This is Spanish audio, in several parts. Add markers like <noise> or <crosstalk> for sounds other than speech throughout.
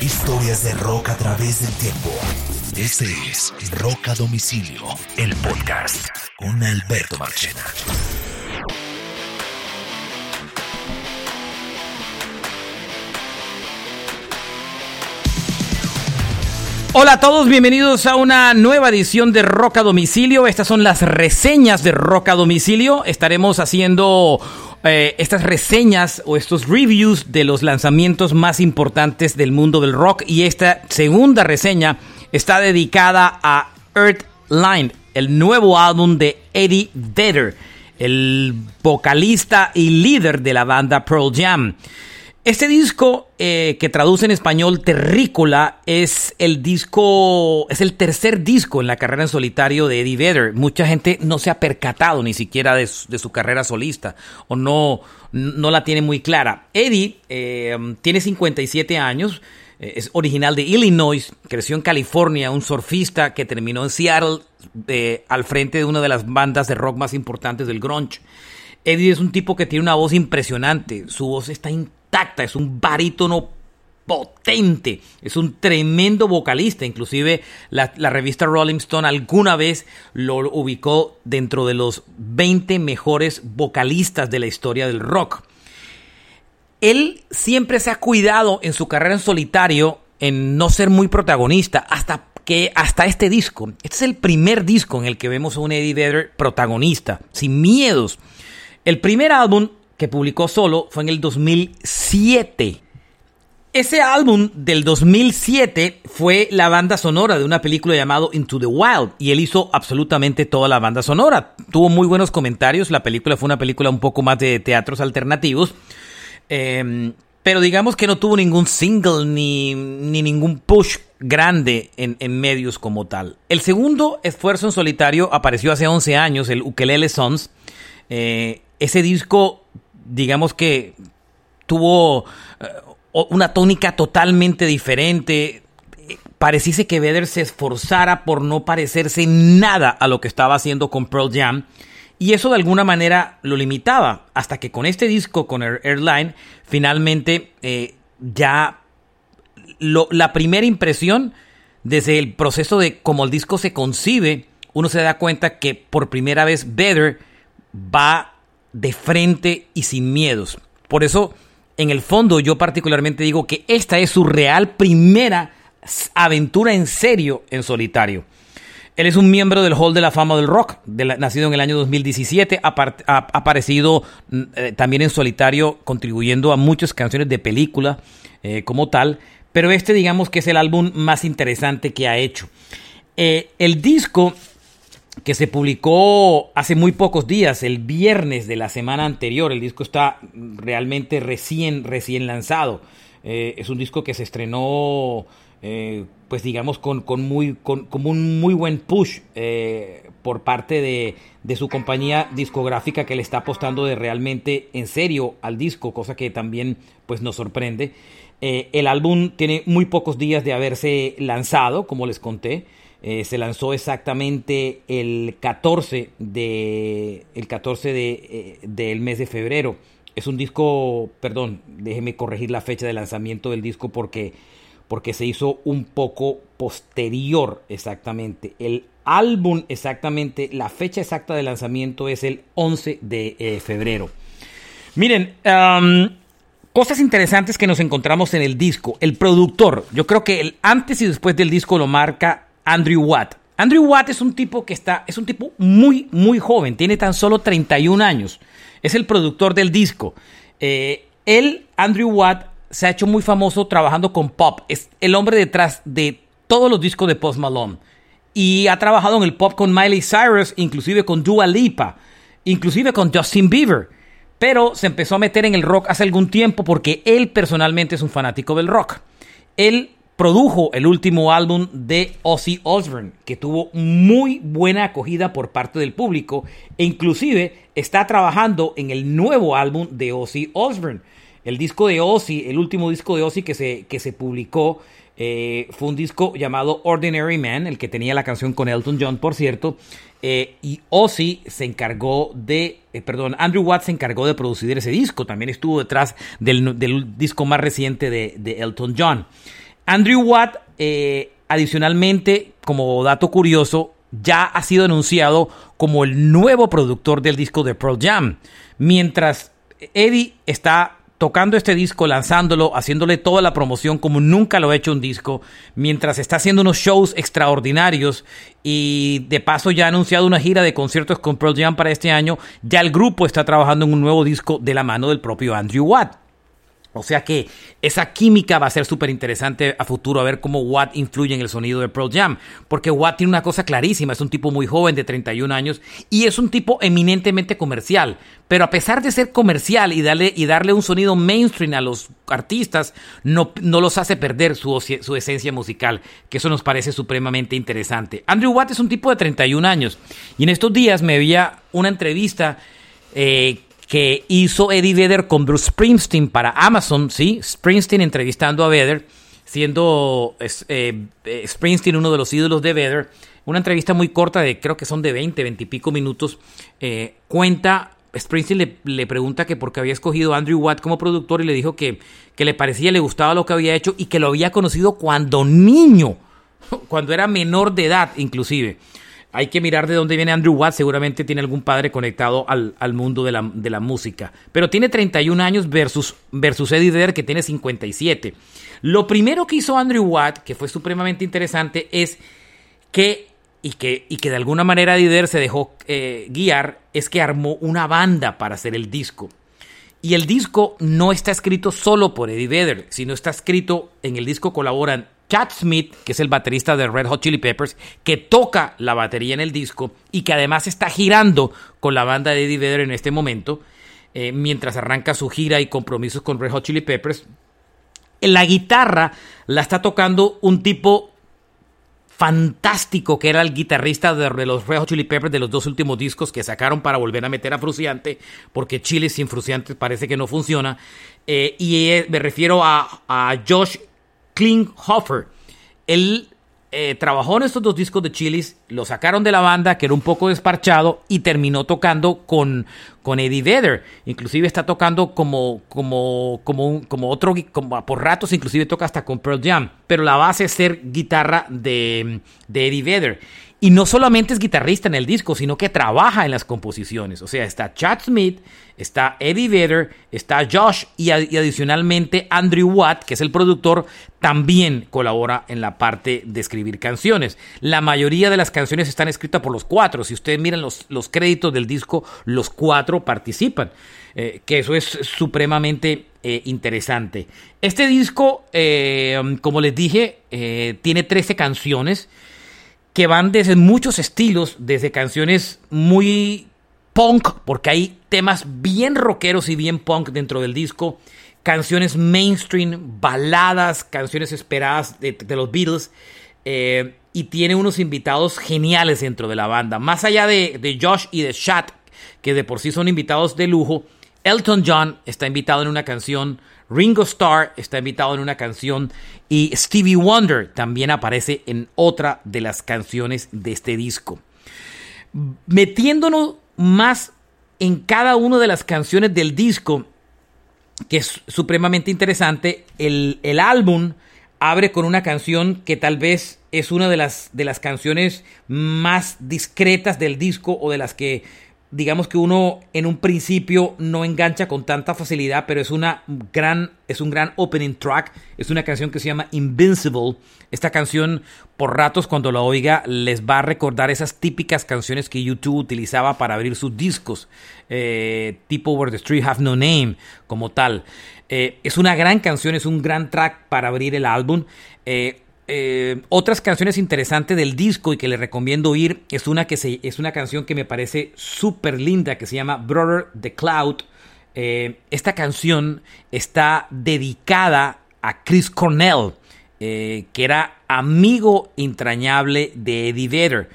Historias de rock a través del tiempo. Este es Rock a Domicilio, el podcast con Alberto Marchena. Hola a todos, bienvenidos a una nueva edición de Rock a Domicilio. Estas son las reseñas de Rock a Domicilio. Estaremos haciendo eh, estas reseñas o estos reviews de los lanzamientos más importantes del mundo del rock. Y esta segunda reseña está dedicada a Earthline, el nuevo álbum de Eddie Vedder, el vocalista y líder de la banda Pearl Jam. Este disco, eh, que traduce en español Terrícola, es el disco, es el tercer disco en la carrera en solitario de Eddie Vedder. Mucha gente no se ha percatado ni siquiera de su, carrera solista o no, no la tiene muy clara. Eddie eh, tiene 57 años, eh, es original de Illinois, creció en California, un surfista que terminó en Seattle al frente de una de las bandas de rock más importantes del grunge. Eddie es un tipo que tiene una voz impresionante, su voz está tacta, es un barítono potente, es un tremendo vocalista, inclusive la, revista Rolling Stone alguna vez lo ubicó dentro de los 20 mejores vocalistas de la historia del rock. Él siempre se ha cuidado en su carrera en solitario en no ser muy protagonista hasta que hasta este disco. Este es el primer disco en el que vemos a un Eddie Vedder protagonista, sin miedos. El primer álbum que publicó solo fue en el 2007. Ese álbum del 2007 fue la banda sonora de una película llamada Into the Wild y él hizo absolutamente toda la banda sonora. Tuvo muy buenos comentarios, la película fue una película un poco más de teatros alternativos, em, pero digamos que no tuvo ningún single ni, ningún push grande en, en, medios como tal. El segundo esfuerzo en solitario apareció hace 11 años, el Ukelele Sons. Eh, ese disco digamos que tuvo eh, una tónica totalmente diferente. Pareciese que Vedder se esforzara por no parecerse nada a lo que estaba haciendo con Pearl Jam. Y eso de alguna manera lo limitaba. Hasta que con este disco, con Airline, finalmente eh, ya la primera impresión desde el proceso de cómo el disco se concibe, uno se da cuenta que por primera vez Vedder va de frente y sin miedos. Por eso, en el fondo, yo particularmente digo que esta es su real primera aventura en serio en solitario. Él es un miembro del Hall de la Fama del Rock, nacido en el año 2017, ha, aparecido mm, eh, también en solitario, contribuyendo a muchas canciones de película eh, como tal, pero este digamos que es el álbum más interesante que ha hecho. Eh, el disco que se publicó hace muy pocos días, el viernes de la semana anterior. El disco está realmente recién, recién lanzado. Eh, es un disco que se estrenó, eh, pues digamos, con, con muy, con, un muy buen push eh, por parte de, de, su compañía discográfica que le está apostando de realmente en serio al disco, cosa que también pues nos sorprende. el álbum tiene muy pocos días de haberse lanzado, como les conté. Eh, se lanzó exactamente el 14 de el 14 de, eh, del mes de febrero. Es un disco, perdón, déjeme corregir la fecha de lanzamiento del disco porque porque se hizo un poco posterior exactamente. El álbum exactamente, la fecha exacta de lanzamiento es el 11 de eh, febrero. Miren, cosas interesantes que nos encontramos en el disco. El productor, yo creo que el antes y después del disco lo marca Andrew Watt. Andrew Watt es un tipo que está, es un tipo muy, muy joven, tiene tan solo 31 años. Es el productor del disco. Eh, él, Andrew Watt, se ha hecho muy famoso trabajando con pop. Es el hombre detrás de todos los discos de Post Malone. Y ha trabajado en el pop con Miley Cyrus, inclusive con Dua Lipa, inclusive con Justin Bieber. Pero se empezó a meter en el rock hace algún tiempo porque él personalmente es un fanático del rock. Él produjo el último álbum de Ozzy Osbourne, que tuvo muy buena acogida por parte del público e inclusive está trabajando en el nuevo álbum de Ozzy Osbourne. El disco de Ozzy, el último disco de Ozzy que se, que se publicó, eh, fue un disco llamado Ordinary Man, el que tenía la canción con Elton John, por cierto. Eh, y Ozzy se encargó de, eh, perdón, Andrew Watts se encargó de producir ese disco. También estuvo detrás del, disco más reciente de, de Elton John. Andrew Watt, eh, adicionalmente, como dato curioso, ya ha sido anunciado como el nuevo productor del disco de Pearl Jam. Mientras Eddie está tocando este disco, lanzándolo, haciéndole toda la promoción como nunca lo ha hecho un disco, mientras está haciendo unos shows extraordinarios y de paso ya ha anunciado una gira de conciertos con Pearl Jam para este año, ya el grupo está trabajando en un nuevo disco de la mano del propio Andrew Watt. O sea que esa química va a ser súper interesante a futuro, a ver cómo Watt influye en el sonido de Pearl Jam. Porque Watt tiene una cosa clarísima, es un tipo muy joven de 31 años y es un tipo eminentemente comercial. Pero a pesar de ser comercial y darle, y darle un sonido mainstream a los artistas, no, no los hace perder su, su esencia musical, que eso nos parece supremamente interesante. Andrew Watt es un tipo de 31 años y en estos días me veía una entrevista eh, que hizo Eddie Vedder con Bruce Springsteen para Amazon, ¿sí? Springsteen entrevistando a Vedder, siendo eh, eh, Springsteen uno de los ídolos de Vedder. Una entrevista muy corta de creo que son de 20, 20 y pico minutos. Eh, cuenta, Springsteen le, pregunta que por qué había escogido a Andrew Watt como productor y le dijo que, que le parecía, le gustaba lo que había hecho y que lo había conocido cuando niño, <laughs> cuando era menor de edad inclusive. Hay que mirar de dónde viene Andrew Watt. Seguramente tiene algún padre conectado al, mundo de la, de la, música. Pero tiene 31 años versus, versus Eddie Vedder, que tiene 57. Lo primero que hizo Andrew Watt, que fue supremamente interesante, es que, y que, y que de alguna manera Eddie Vedder se dejó eh, guiar, es que armó una banda para hacer el disco. Y el disco no está escrito solo por Eddie Vedder, sino está escrito, en el disco colaboran Chad Smith, que es el baterista de Red Hot Chili Peppers, que toca la batería en el disco y que además está girando con la banda de Eddie Vedder en este momento, eh, mientras arranca su gira y compromisos con Red Hot Chili Peppers. La guitarra la está tocando un tipo fantástico que era el guitarrista de los Red Hot Chili Peppers de los dos últimos discos que sacaron para volver a meter a Fruciante, porque Chile sin Fruciante parece que no funciona. Eh, y eh, me refiero a, a Josh Klinghoffer. Él eh, trabajó en estos dos discos de Chilis, lo sacaron de la banda, que era un poco desparchado, y terminó tocando con, con Eddie Vedder. Inclusive está tocando como, como, como, como otro, por ratos, inclusive toca hasta con Pearl Jam. Pero la base es ser guitarra de, de Eddie Vedder. Y no solamente es guitarrista en el disco, sino que trabaja en las composiciones. O sea, está Chad Smith, está Eddie Vedder, está Josh y, adicionalmente Andrew Watt, que es el productor, también colabora en la parte de escribir canciones. La mayoría de las canciones están escritas por los cuatro. Si ustedes miran los, los créditos del disco, los cuatro participan. Eh, que eso es supremamente eh, interesante. Este disco, eh, como les dije, tiene 13 canciones que van desde muchos estilos, desde canciones muy punk, porque hay temas bien rockeros y bien punk dentro del disco, canciones mainstream, baladas, canciones esperadas de, los Beatles, y tiene unos invitados geniales dentro de la banda. Más allá de, de Josh y de Shat, que de por sí son invitados de lujo, Elton John está invitado en una canción, Ringo Starr está invitado en una canción y Stevie Wonder también aparece en otra de las canciones de este disco. Metiéndonos más en cada una de las canciones del disco, que es supremamente interesante, el, el álbum abre con una canción que tal vez es una de las, de las canciones más discretas del disco o de las que digamos que uno en un principio no engancha con tanta facilidad, pero es una gran es un gran opening track, es una canción que se llama Invincible. Esta canción por ratos cuando la oiga les va a recordar esas típicas canciones que YouTube utilizaba para abrir sus discos, eh, tipo Where the Street Have No Name, como tal. Eh, es una gran canción, es un gran track para abrir el álbum. Eh, eh, otras canciones interesantes del disco y que le recomiendo oír es una, que se, es una canción que me parece súper linda que se llama Brother the Cloud. Eh, esta canción está dedicada a Chris Cornell, eh, que era amigo entrañable de Eddie Vedder.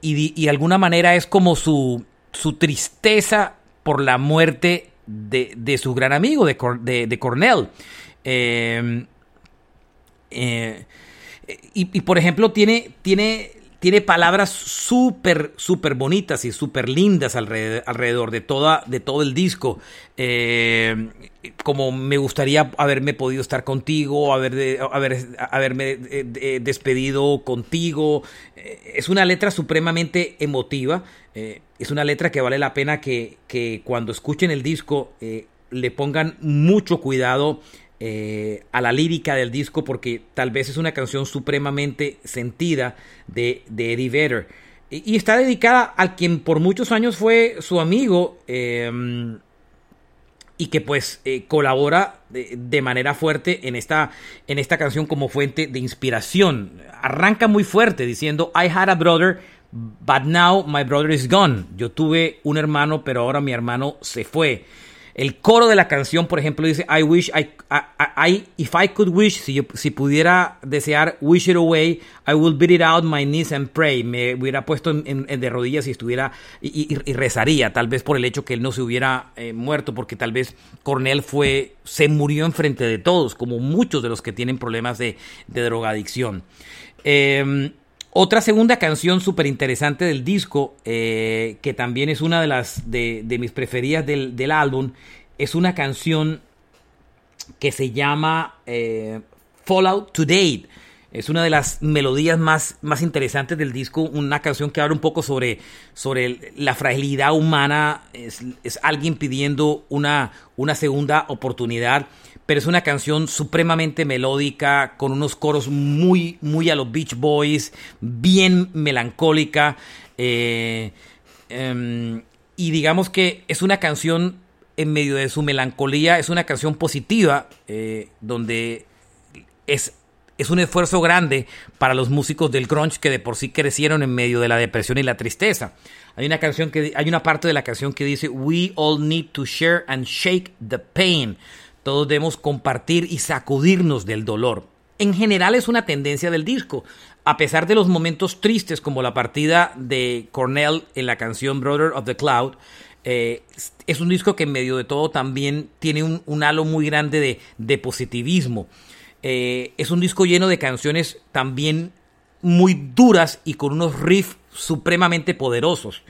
Y, de alguna manera es como su, su tristeza por la muerte de, su gran amigo, de, de, de Cornell. Y, por ejemplo, tiene, tiene, tiene palabras súper, súper bonitas y súper lindas alrededor, de, toda, de todo el disco. Eh, como me gustaría haberme podido estar contigo, haber, haber, haberme eh, despedido contigo. Eh, es una letra supremamente emotiva. es una letra que vale la pena que, que cuando escuchen el disco le pongan mucho cuidado eh, a la lírica del disco porque tal vez es una canción supremamente sentida de, Eddie Vedder. Y, está dedicada a quien por muchos años fue su amigo em, y que pues eh, colabora de, manera fuerte en esta, en esta canción como fuente de inspiración. Arranca muy fuerte diciendo I had a brother, but now my brother is gone. Yo tuve un hermano, pero ahora mi hermano se fue. El coro de la canción, por ejemplo, dice I wish I, I, if I could wish, si, si pudiera desear, wish it away, I will beat it out my knees and pray. Me hubiera puesto en, de rodillas y estuviera y, rezaría, tal vez por el hecho que él no se hubiera eh, muerto, porque tal vez Cornell fue, se murió enfrente de todos, como muchos de los que tienen problemas de, drogadicción. Em, otra segunda canción súper interesante del disco, eh, que también es una de las de, mis preferidas del, álbum, es una canción que se llama eh, Fallout Today. Es una de las melodías más, más interesantes del disco, una canción que habla un poco sobre, sobre la fragilidad humana, es, es alguien pidiendo una, una segunda oportunidad pero es una canción supremamente melódica, con unos coros muy, muy a los Beach Boys, bien melancólica. Eh, em, y digamos que es una canción en medio de su melancolía, es una canción positiva, eh, donde es, es un esfuerzo grande para los músicos del grunge que de por sí crecieron en medio de la depresión y la tristeza. Hay una canción que hay una parte de la canción que dice We all need to share and shake the pain. Todos debemos compartir y sacudirnos del dolor. En general es una tendencia del disco. A pesar de los momentos tristes como la partida de Cornell en la canción Brother of the Cloud, eh, es un disco que en medio de todo también tiene un, halo muy grande de, positivismo. Eh, es un disco lleno de canciones también muy duras y con unos riffs supremamente poderosos.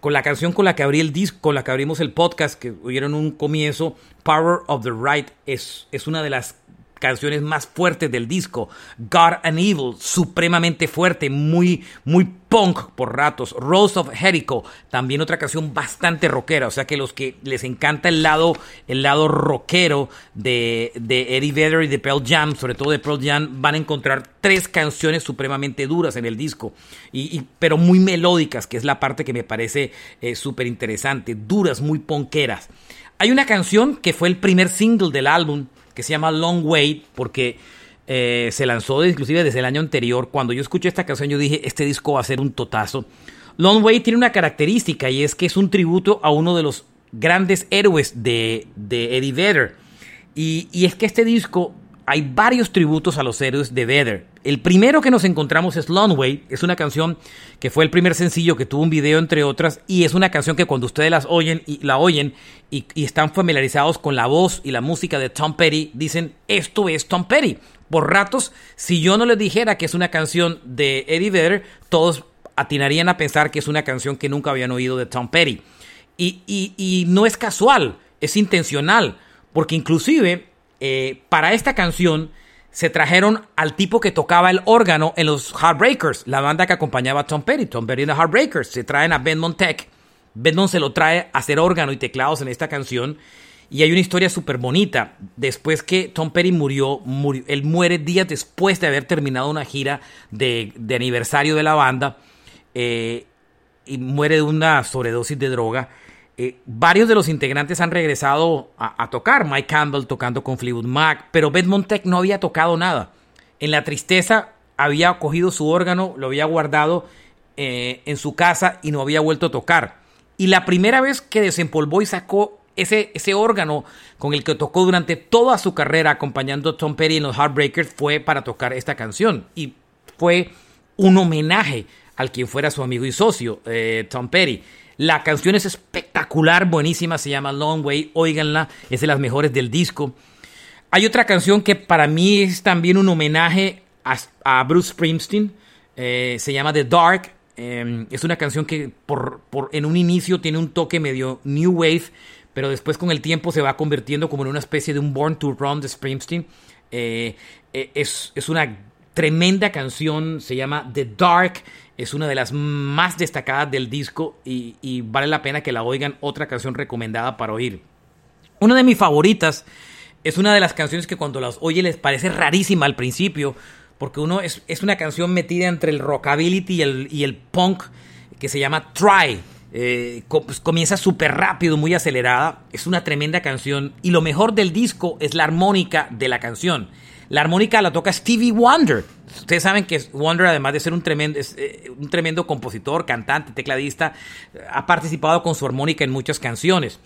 Con la canción con la que abrí el disco, con la que abrimos el podcast, que oyeron un comienzo, Power of the Right, es, es una de las canciones más fuertes del disco. God and Evil, supremamente fuerte, muy, muy punk por ratos. Rose of Jericho, también otra canción bastante rockera. O sea que los que les encanta el lado, el lado rockero de, de Eddie Vedder y de Pearl Jam, sobre todo de Pearl Jam, van a encontrar tres canciones supremamente duras en el disco, y, pero muy melódicas, que es la parte que me parece eh, súper interesante. Duras, muy punkeras. Hay una canción que fue el primer single del álbum que se llama Long Wait, porque eh, se lanzó inclusive desde el año anterior. Cuando yo escuché esta canción, yo dije, este disco va a ser un totazo. Long Wait tiene una característica y es que es un tributo a uno de los grandes héroes de, de Eddie Vedder. Y, y es que este disco hay varios tributos a los héroes de Vedder. El primero que nos encontramos es Long Way, es una canción que fue el primer sencillo que tuvo un video entre otras y es una canción que cuando ustedes las oyen y la oyen y, están familiarizados con la voz y la música de Tom Petty, dicen esto es Tom Petty. Por ratos, si yo no les dijera que es una canción de Eddie Vedder, todos atinarían a pensar que es una canción que nunca habían oído de Tom Petty. Y, y no es casual, es intencional, porque inclusive eh, para esta canción se trajeron al tipo que tocaba el órgano en los Heartbreakers, la banda que acompañaba a Tom Petty, Tom Petty the Heartbreakers. Se traen a Ben Montek. Ben se lo trae a hacer órgano y teclados en esta canción. Y hay una historia súper bonita. Después que Tom Petty murió, murió, él muere días después de haber terminado una gira de, aniversario de la banda. Eh, y muere de una sobredosis de droga. Eh, varios de los integrantes han regresado a, tocar. Mike Campbell tocando con Fleetwood Mac, pero Beth Montec no había tocado nada. En la tristeza había cogido su órgano, lo había guardado eh, en su casa y no había vuelto a tocar. Y la primera vez que desempolvó y sacó ese, ese órgano con el que tocó durante toda su carrera acompañando a Tom Petty en los Heartbreakers fue para tocar esta canción. Y fue un homenaje al quien fuera su amigo y socio, eh, Tom Petty. La canción es espectacular, buenísima, se llama Long Way, óiganla, es de las mejores del disco. Hay otra canción que para mí es también un homenaje a, Bruce Springsteen. Eh, se llama The Dark. Em, es una canción que por, en un inicio tiene un toque medio new wave, pero después con el tiempo se va convirtiendo como en una especie de un Born to Run de Springsteen. Eh, eh, es, es una tremenda canción, se llama The Dark, es una de las más destacadas del disco y, vale la pena que la oigan, otra canción recomendada para oír. Una de mis favoritas es una de las canciones que cuando las oye les parece rarísima al principio, porque uno es, es una canción metida entre el rockabilly y el, y el punk que se llama Try. Eh, pues, comienza súper rápido, muy acelerada. Es una tremenda canción. Y lo mejor del disco es la armónica de la canción. La armónica la toca Stevie Wonder. Ustedes saben que Wonder, además de ser un tremendo, eh, un tremendo compositor, cantante, tecladista, ha participado con su armónica en muchas canciones.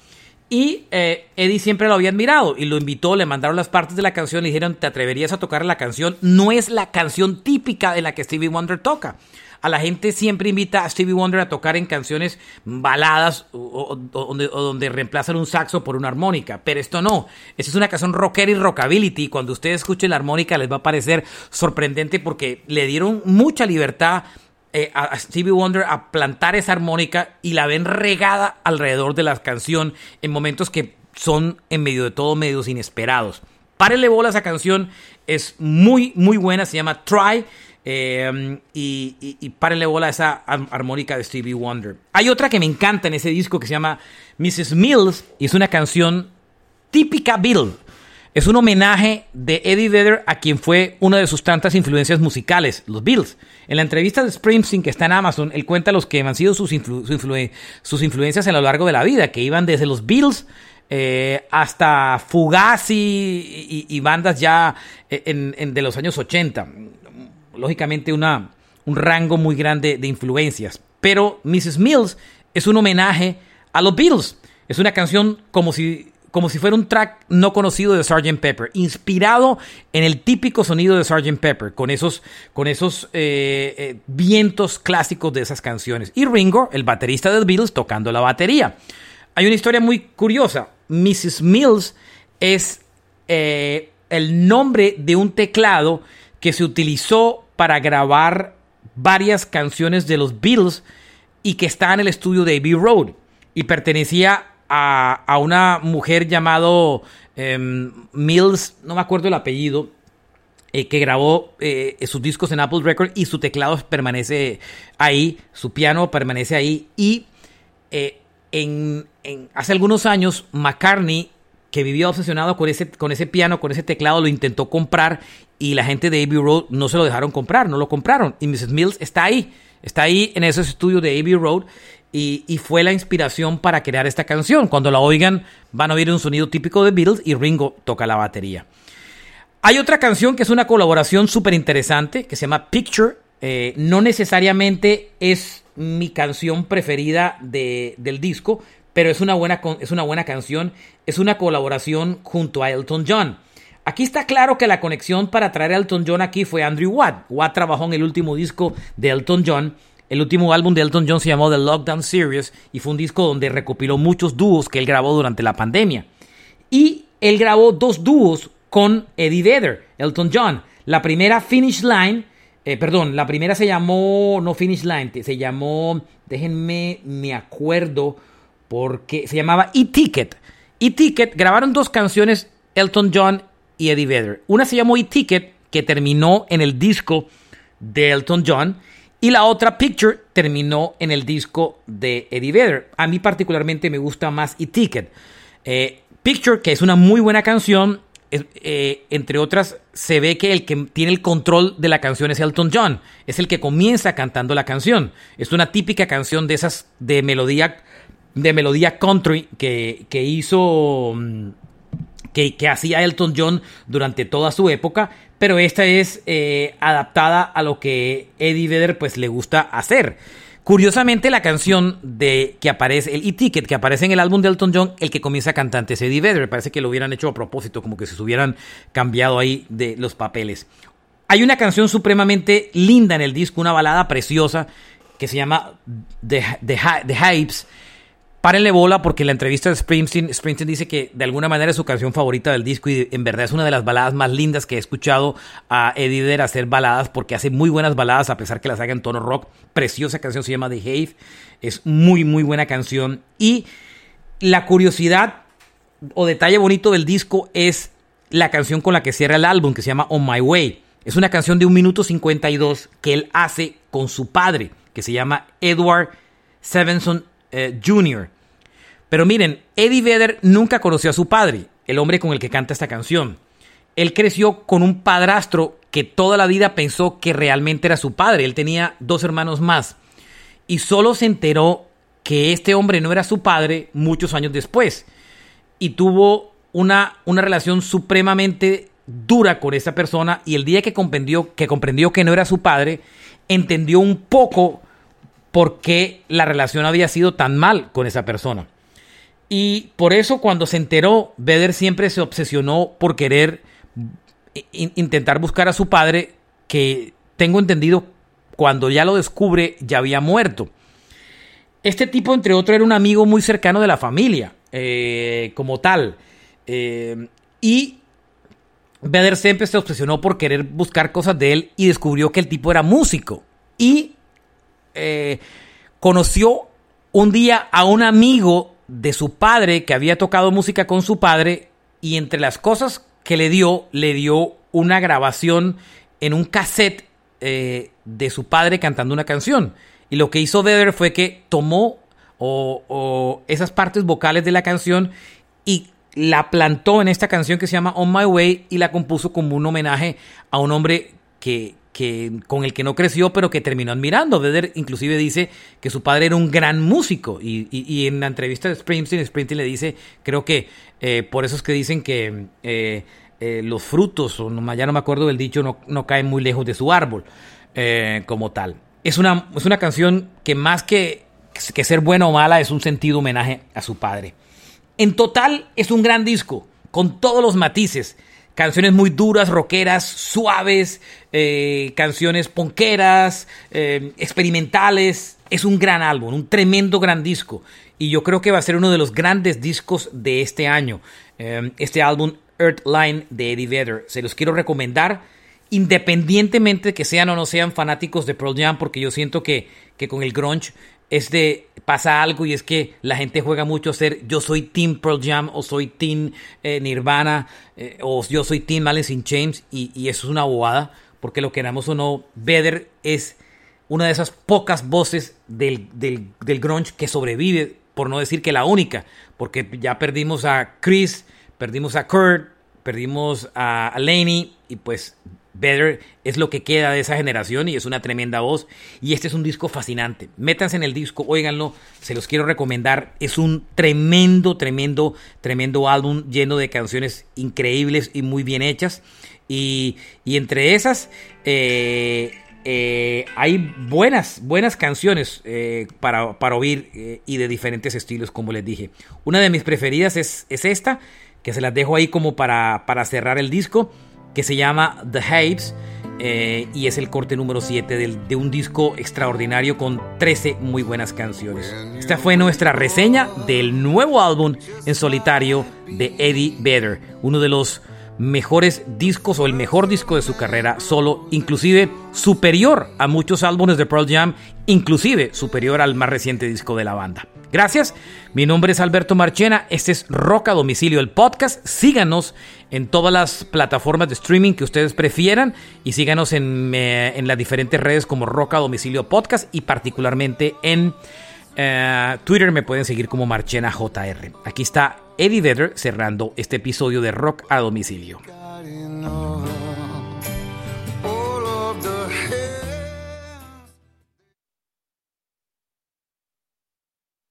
Y eh, Eddie siempre lo había admirado y lo invitó, le mandaron las partes de la canción, le dijeron, ¿te atreverías a tocar la canción? No es la canción típica de la que Stevie Wonder toca. A la gente siempre invita a Stevie Wonder a tocar en canciones baladas o, donde, reemplazan un saxo por una armónica. Pero esto no. Esta es una canción rockera y rockability. Cuando ustedes escuchen la armónica les va a parecer sorprendente porque le dieron mucha libertad eh, a Stevie Wonder a plantar esa armónica y la ven regada alrededor de la canción en momentos que son en medio de todo medios inesperados. Párenle bola esa canción, es muy, muy buena, se llama Try. Eh, y, y, párenle bola a esa armónica de Stevie Wonder. Hay otra que me encanta en ese disco que se llama Mrs. Mills y es una canción típica Bill. Es un homenaje de Eddie Vedder a quien fue una de sus tantas influencias musicales, los Bills. En la entrevista de Springsteen que está en Amazon, él cuenta los que han sido sus, influencias a lo largo de la vida, que iban desde los Bills eh, hasta Fugazi y, bandas ya eh, de los años 80. Lógicamente una, un rango muy grande de influencias. Pero Mrs. Mills es un homenaje a los Beatles. Es una canción como si como si fuera un track no conocido de Sgt. Pepper, inspirado en el típico sonido de Sgt. Pepper, con esos, con esos eh, eh, vientos clásicos de esas canciones. Y Ringo, el baterista de The Beatles, tocando la batería. Hay una historia muy curiosa. Mrs. Mills es eh, el nombre de un teclado que se utilizó para grabar varias canciones de los Beatles y que está en el estudio de Abbey Road y pertenecía a, una mujer llamado em, Mills, no me acuerdo el apellido, eh, que grabó eh, sus discos en Apple Records y su teclado permanece ahí, su piano permanece ahí. Y eh, en, hace algunos años, McCartney, que vivía obsesionado con ese, con ese piano, con ese teclado, lo intentó comprar y la gente de Abbey Road no se lo dejaron comprar, no lo compraron. Y Mrs. Mills está ahí, está ahí en esos estudios de Abbey Road y, fue la inspiración para crear esta canción. Cuando la oigan van a oír un sonido típico de Beatles y Ringo toca la batería. Hay otra canción que es una colaboración súper interesante que se llama Picture. Eh, no necesariamente es mi canción preferida del disco, pero es una, buena, es una buena canción. Es una colaboración junto a Elton John. Aquí está claro que la conexión para traer a Elton John aquí fue Andrew Watt. Watt trabajó en el último disco de Elton John el último álbum de Elton John se llamó The Lockdown Series y fue un disco donde recopiló muchos dúos que él grabó durante la pandemia. Y él grabó dos dúos con Eddie Vedder, Elton John. La primera Finish Line, eh, perdón, la primera se llamó, no Finish Line, se llamó, déjenme, me acuerdo, porque se llamaba E-Ticket. E-Ticket grabaron dos canciones Elton John y Eddie Vedder. Una se llamó E-Ticket, que terminó en el disco de Elton John, y la otra, Picture, terminó en el disco de Eddie Vedder. A mí particularmente me gusta más E-Ticket. Eh, Picture, que es una muy buena canción, eh, entre otras, se ve que el que tiene el control de la canción es Elton John. Es el que comienza cantando la canción. Es una típica canción de esas de melodía, de melodía country que, que hizo... Mm, que, que hacía Elton John durante toda su época, pero esta es eh, adaptada a lo que Eddie Vedder pues le gusta hacer. Curiosamente, la canción de que aparece, el e-ticket que aparece en el álbum de Elton John, el que comienza cantante es Eddie Vedder. Parece que lo hubieran hecho a propósito, como que se hubieran cambiado ahí de los papeles. Hay una canción supremamente linda en el disco, una balada preciosa que se llama The, The, The Hypes Párenle bola porque la entrevista de Springsteen, Springsteen dice que de alguna manera es su canción favorita del disco y en verdad es una de las baladas más lindas que he escuchado a Eddie hacer baladas porque hace muy buenas baladas a pesar que las haga en tono rock. Preciosa canción se llama The Have. Es muy, muy buena canción. Y la curiosidad o detalle bonito del disco es la canción con la que cierra el álbum que se llama On My Way. Es una canción de un minuto 52 que él hace con su padre que se llama Edward Sevenson eh, Jr. Pero miren, Eddie Vedder nunca conoció a su padre, el hombre con el que canta esta canción. Él creció con un padrastro que toda la vida pensó que realmente era su padre. Él tenía dos hermanos más. Y solo se enteró que este hombre no era su padre muchos años después. Y tuvo una, una relación supremamente dura con esa persona. Y el día que comprendió, que comprendió que no era su padre, entendió un poco por qué la relación había sido tan mal con esa persona. Y por eso cuando se enteró, Vedder siempre se obsesionó por querer intentar buscar a su padre, que tengo entendido, cuando ya lo descubre, ya había muerto. Este tipo, entre otros, era un amigo muy cercano de la familia, eh, como tal. Eh, y Vedder siempre se obsesionó por querer buscar cosas de él y descubrió que el tipo era músico. Y eh, conoció un día a un amigo de su padre que había tocado música con su padre y entre las cosas que le dio, le dio una grabación en un cassette eh, de su padre cantando una canción. Y lo que hizo Vedder fue que tomó o, esas partes vocales de la canción y la plantó en esta canción que se llama On My Way y la compuso como un homenaje a un hombre que, que, con el que no creció, pero que terminó admirando. Vedder inclusive dice que su padre era un gran músico y, en la entrevista de Springsteen, Springsteen le dice, creo que eh, por eso es que dicen que eh, eh, los frutos, o no, ya no me acuerdo del dicho, no, no caen muy lejos de su árbol como tal. Es una, es una canción que más que, que ser buena o mala es un sentido homenaje a su padre. En total es un gran disco, con todos los matices canciones muy duras, rockeras, suaves, eh, canciones ponqueras, eh, experimentales. Es un gran álbum, un tremendo gran disco. Y yo creo que va a ser uno de los grandes discos de este año. Eh, este álbum Earthline de Eddie Vedder. Se los quiero recomendar independientemente de que sean o no sean fanáticos de Pearl Jam, porque yo siento que, que con el grunge es de pasa algo y es que la gente juega mucho a ser yo soy Team Pearl Jam o soy Team eh, Nirvana eh, o yo soy Team Alice in Chains y, eso es una bobada porque lo queramos o no, Vedder es una de esas pocas voces del, del, del grunge que sobrevive, por no decir que la única, porque ya perdimos a Chris, perdimos a Kurt, perdimos a Laney y pues Better es lo que queda de esa generación y es una tremenda voz. Y este es un disco fascinante. Métanse en el disco, óiganlo, se los quiero recomendar. Es un tremendo, tremendo, tremendo álbum lleno de canciones increíbles y muy bien hechas. Y, entre esas eh, eh, hay buenas, buenas canciones eh, para, para, oír y de diferentes estilos, como les dije. Una de mis preferidas es, es esta, que se las dejo ahí como para, para cerrar el disco que se llama The Haves eh, y es el corte número 7 de un disco extraordinario con 13 muy buenas canciones. Esta fue nuestra reseña del nuevo álbum en solitario de Eddie Vedder, uno de los mejores discos o el mejor disco de su carrera solo, inclusive superior a muchos álbumes de Pearl Jam, inclusive superior al más reciente disco de la banda. Gracias, mi nombre es Alberto Marchena, este es Roca Domicilio, el podcast. Síganos en todas las plataformas de streaming que ustedes prefieran y síganos en, eh, en las diferentes redes como Roca Domicilio Podcast y particularmente en eh, Twitter me pueden seguir como Marchena JR. Aquí está Eddie Vedder cerrando este episodio de Rock a Domicilio.